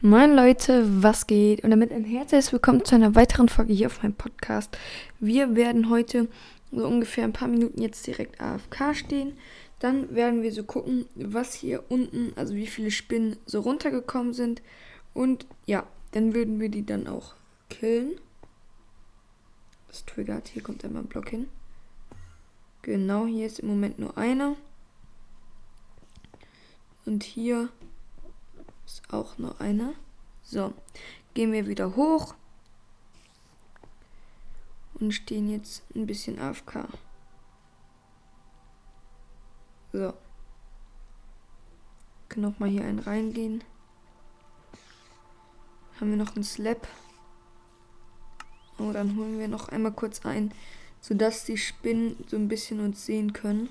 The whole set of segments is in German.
Moin Leute, was geht? Und damit ein herzliches Willkommen zu einer weiteren Folge hier auf meinem Podcast. Wir werden heute so ungefähr ein paar Minuten jetzt direkt AFK stehen. Dann werden wir so gucken, was hier unten, also wie viele Spinnen so runtergekommen sind. Und ja, dann würden wir die dann auch killen. Das triggert, hier kommt einmal ein Block hin. Genau, hier ist im Moment nur einer. Und hier ist auch nur einer. So, gehen wir wieder hoch. Und stehen jetzt ein bisschen AFK. So. Können auch mal hier einen reingehen. Haben wir noch einen Slap. Oh, dann holen wir noch einmal kurz ein, sodass die Spinnen so ein bisschen uns sehen können.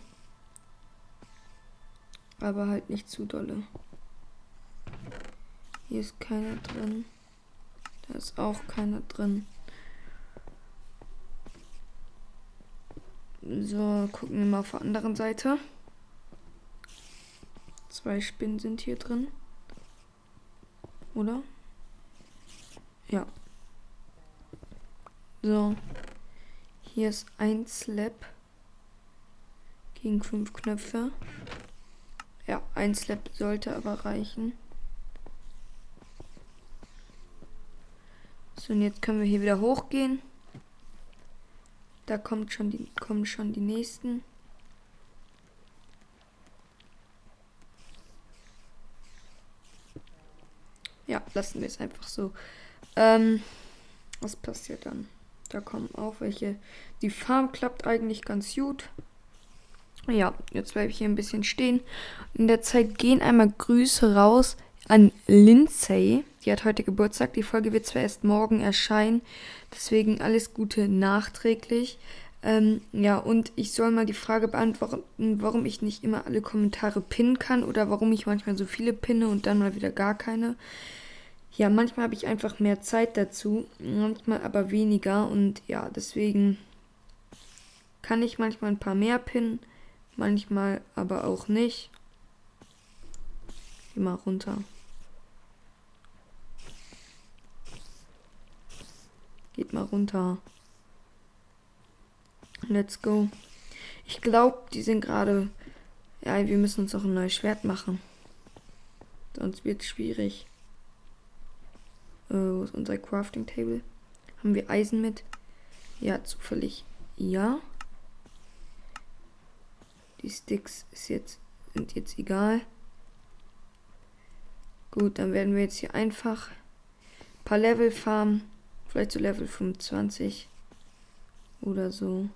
Aber halt nicht zu dolle. Hier ist keiner drin. Da ist auch keiner drin. So, gucken wir mal auf der anderen Seite. Zwei Spinnen sind hier drin. Oder? Ja. So. Hier ist ein Slap. Gegen fünf Knöpfe. Ja, ein Slap sollte aber reichen. So, und jetzt können wir hier wieder hochgehen. Da kommt schon die, kommen schon die nächsten. Ja, lassen wir es einfach so. Ähm, was passiert dann? Da kommen auch welche. Die Farm klappt eigentlich ganz gut. Ja, jetzt bleibe ich hier ein bisschen stehen. In der Zeit gehen einmal Grüße raus an Lindsay. Die hat heute Geburtstag. Die Folge wird zwar erst morgen erscheinen. Deswegen alles Gute nachträglich. Ähm, ja, und ich soll mal die Frage beantworten, warum ich nicht immer alle Kommentare pinnen kann oder warum ich manchmal so viele pinne und dann mal wieder gar keine. Ja, manchmal habe ich einfach mehr Zeit dazu, manchmal aber weniger und ja, deswegen kann ich manchmal ein paar mehr pinnen, manchmal aber auch nicht. Mal runter. Geht mal runter. Let's go. Ich glaube, die sind gerade. Ja, wir müssen uns auch ein neues Schwert machen. Sonst wird es schwierig. Äh, wo ist unser Crafting Table? Haben wir Eisen mit? Ja, zufällig. Ja. Die Sticks jetzt, sind jetzt egal. Gut, dann werden wir jetzt hier einfach ein paar Level farmen. Vielleicht zu Level 25 oder so.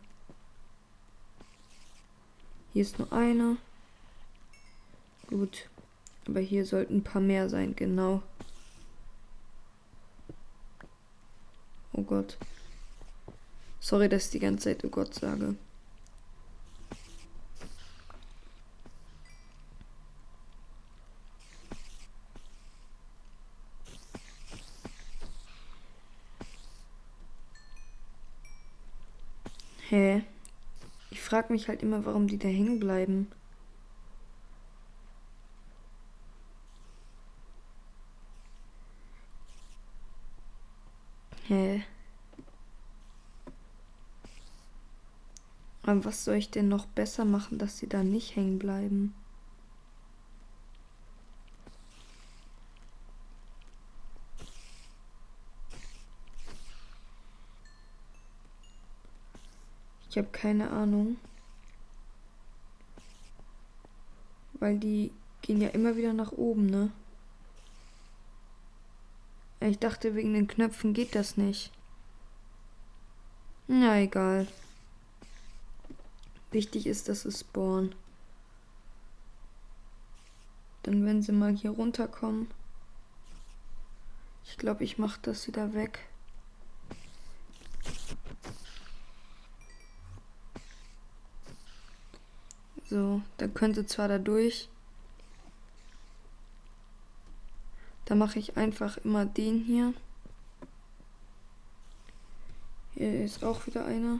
Hier ist nur eine. Gut. Aber hier sollten ein paar mehr sein, genau. Oh Gott. Sorry, dass ich die ganze Zeit oh Gott sage. Hä? Ich frage mich halt immer, warum die da hängen bleiben. Hä? Aber was soll ich denn noch besser machen, dass sie da nicht hängen bleiben? Ich habe keine Ahnung. Weil die gehen ja immer wieder nach oben, ne? Ich dachte, wegen den Knöpfen geht das nicht. Na egal. Wichtig ist, dass es spawnen. Dann wenn sie mal hier runterkommen. Ich glaube, ich mache das wieder weg. So, dann können sie zwar da durch. Da mache ich einfach immer den hier. Hier ist auch wieder einer.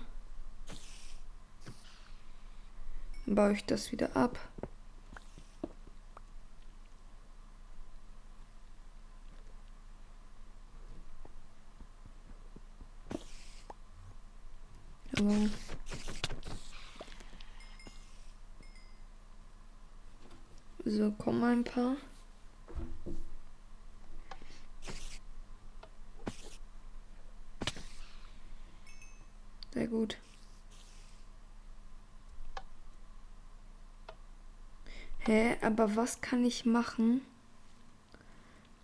Dann baue ich das wieder ab. wow. So, paar. Sehr gut. Hä, aber was kann ich machen,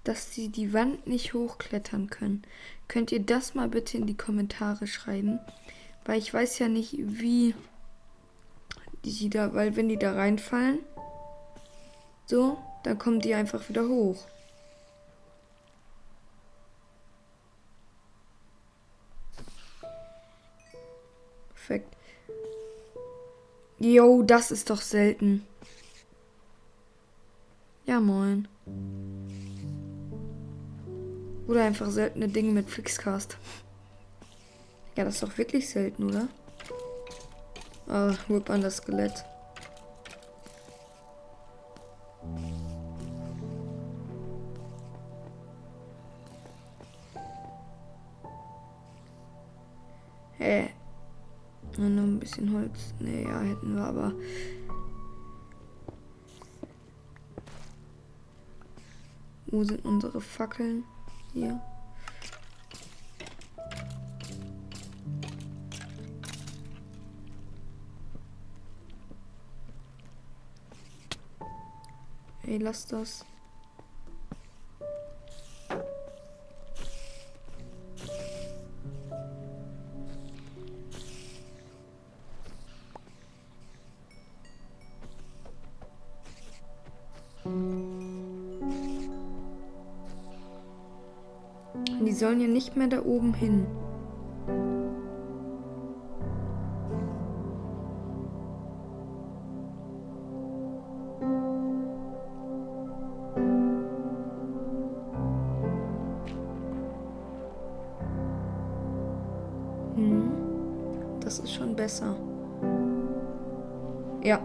dass sie die Wand nicht hochklettern können? Könnt ihr das mal bitte in die Kommentare schreiben? Weil ich weiß ja nicht, wie die sie da, weil wenn die da reinfallen, so, dann kommen die einfach wieder hoch. Perfekt. Jo, das ist doch selten. Ja, moin. Oder einfach seltene Dinge mit Fixcast. Ja, das ist doch wirklich selten, oder? Ah, Whip an das Skelett. Bisschen Holz. Naja, hätten wir aber. Wo sind unsere Fackeln? Hier. Ey, lass das. Die sollen ja nicht mehr da oben hin. Hm, das ist schon besser. Ja.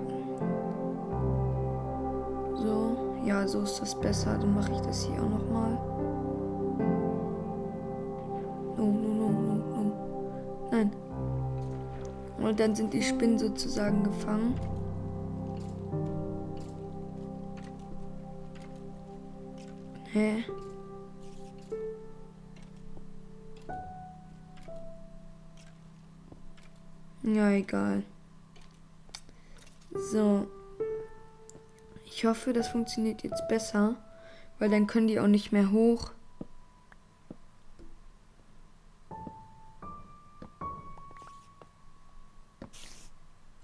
Ja, so ist das besser. Dann mache ich das hier auch noch mal. No, no, no, no, no. Nein. Und dann sind die Spinnen sozusagen gefangen. Hä? Ja, egal. So. Ich hoffe, das funktioniert jetzt besser, weil dann können die auch nicht mehr hoch.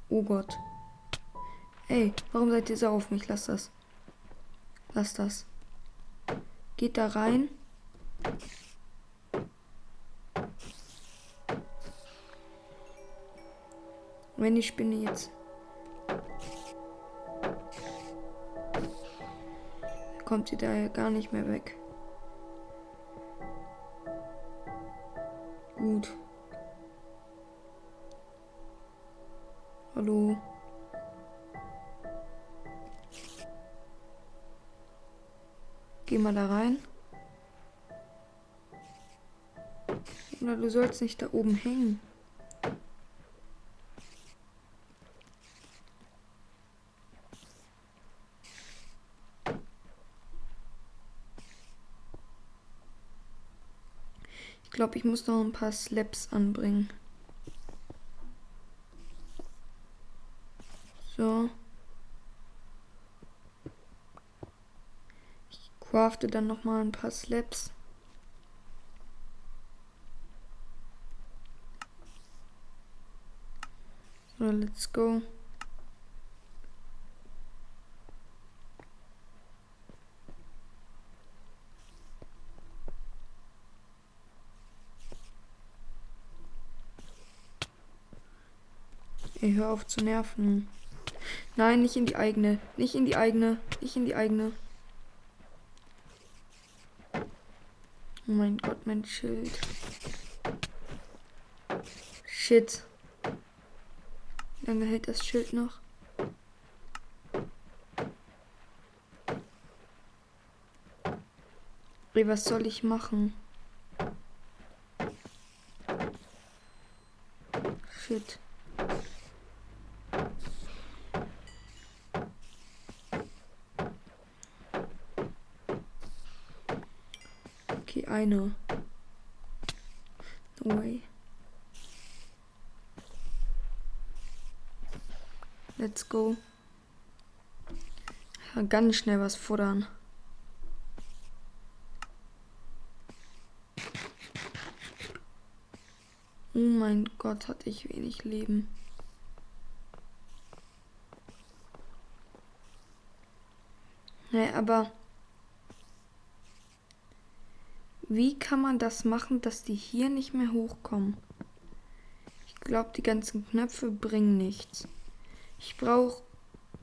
Oh Gott. Ey, warum seid ihr so auf mich? Lass das. Lass das. Geht da rein. Wenn die Spinne jetzt. Kommt sie da ja gar nicht mehr weg. Gut. Hallo. Geh mal da rein. Oder du sollst nicht da oben hängen. Ich glaube, ich muss noch ein paar Slaps anbringen. So. Ich crafte dann noch mal ein paar Slaps. So, let's go. Ey, hör auf zu nerven. Nein, nicht in die eigene. Nicht in die eigene. Nicht in die eigene. Oh mein Gott, mein Schild. Shit. Wie lange hält das Schild noch? Ey, was soll ich machen? shit. Okay, eine. No way. Let's go. Ganz schnell was futtern. Oh mein Gott, hatte ich wenig Leben. Nee, aber wie kann man das machen, dass die hier nicht mehr hochkommen? Ich glaube, die ganzen Knöpfe bringen nichts. Ich brauche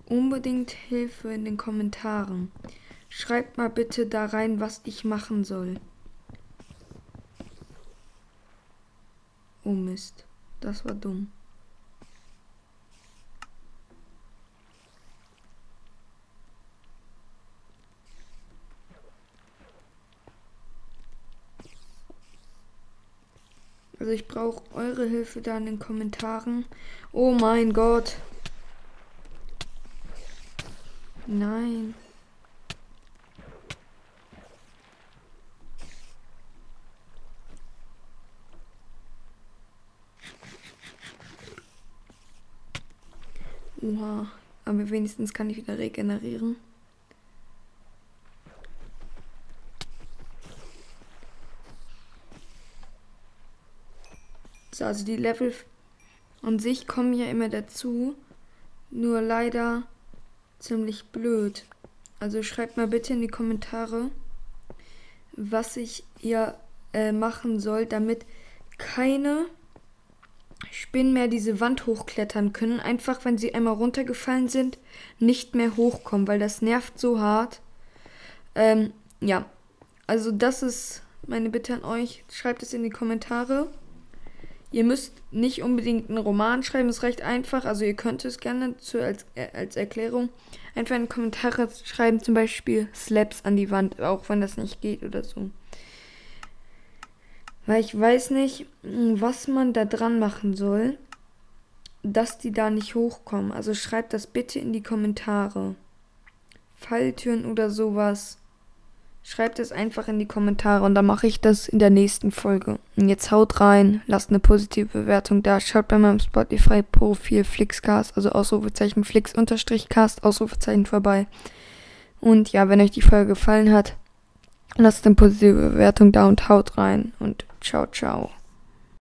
unbedingt Hilfe in den Kommentaren. Schreibt mal bitte da rein, was ich machen soll. Oh Mist, das war dumm. Also ich brauche eure Hilfe da in den Kommentaren. Oh mein Gott. Nein. Oha. Aber wenigstens kann ich wieder regenerieren. So, also die Level an sich kommen ja immer dazu. Nur leider ziemlich blöd. Also schreibt mal bitte in die Kommentare, was ich hier äh, machen soll, damit keine Spinnen mehr diese Wand hochklettern können. Einfach, wenn sie einmal runtergefallen sind, nicht mehr hochkommen, weil das nervt so hart. Ähm, ja, also das ist meine Bitte an euch. Schreibt es in die Kommentare. Ihr müsst nicht unbedingt einen Roman schreiben, es reicht einfach. Also ihr könnt es gerne zu, als, äh, als Erklärung einfach in die Kommentare schreiben, zum Beispiel Slaps an die Wand, auch wenn das nicht geht oder so. Weil ich weiß nicht, was man da dran machen soll, dass die da nicht hochkommen. Also schreibt das bitte in die Kommentare. Falltüren oder sowas. Schreibt es einfach in die Kommentare und dann mache ich das in der nächsten Folge. Und jetzt haut rein, lasst eine positive Bewertung da. Schaut bei meinem Spotify-Profil Flixcast, also Ausrufezeichen Flix-Cast, Ausrufezeichen vorbei. Und ja, wenn euch die Folge gefallen hat, lasst eine positive Bewertung da und haut rein. Und ciao, ciao.